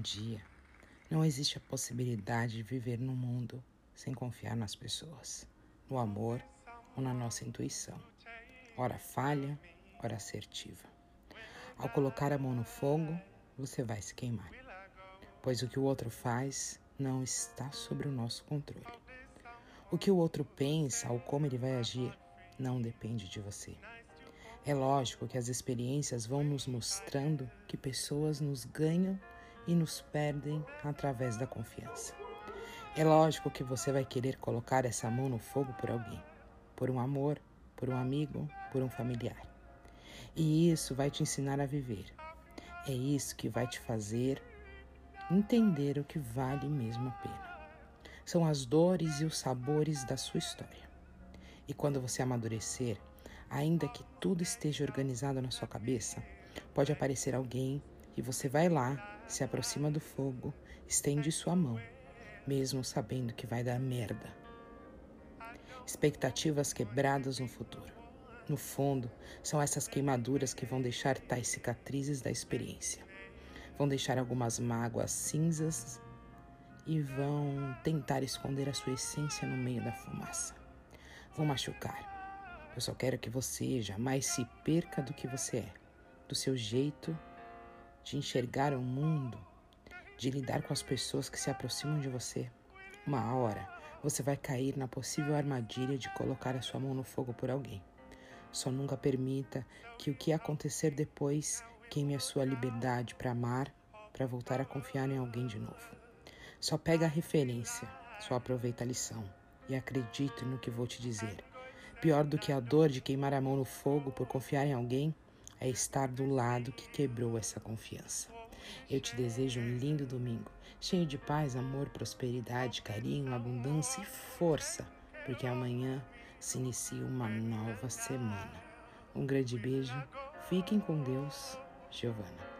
dia, não existe a possibilidade de viver no mundo sem confiar nas pessoas, no amor ou na nossa intuição. Ora falha, ora assertiva. Ao colocar a mão no fogo, você vai se queimar, pois o que o outro faz não está sob o nosso controle. O que o outro pensa ou como ele vai agir não depende de você. É lógico que as experiências vão nos mostrando que pessoas nos ganham e nos perdem através da confiança. É lógico que você vai querer colocar essa mão no fogo por alguém, por um amor, por um amigo, por um familiar. E isso vai te ensinar a viver. É isso que vai te fazer entender o que vale mesmo a pena. São as dores e os sabores da sua história. E quando você amadurecer, ainda que tudo esteja organizado na sua cabeça, pode aparecer alguém e você vai lá, se aproxima do fogo, estende sua mão, mesmo sabendo que vai dar merda. Expectativas quebradas no futuro. No fundo, são essas queimaduras que vão deixar tais cicatrizes da experiência. Vão deixar algumas mágoas cinzas e vão tentar esconder a sua essência no meio da fumaça. Vão machucar. Eu só quero que você jamais se perca do que você é, do seu jeito de enxergar o mundo, de lidar com as pessoas que se aproximam de você. Uma hora você vai cair na possível armadilha de colocar a sua mão no fogo por alguém. Só nunca permita que o que acontecer depois queime a sua liberdade para amar, para voltar a confiar em alguém de novo. Só pega a referência, só aproveita a lição e acredite no que vou te dizer. Pior do que a dor de queimar a mão no fogo por confiar em alguém é estar do lado que quebrou essa confiança. Eu te desejo um lindo domingo, cheio de paz, amor, prosperidade, carinho, abundância e força, porque amanhã se inicia uma nova semana. Um grande beijo, fiquem com Deus, Giovana.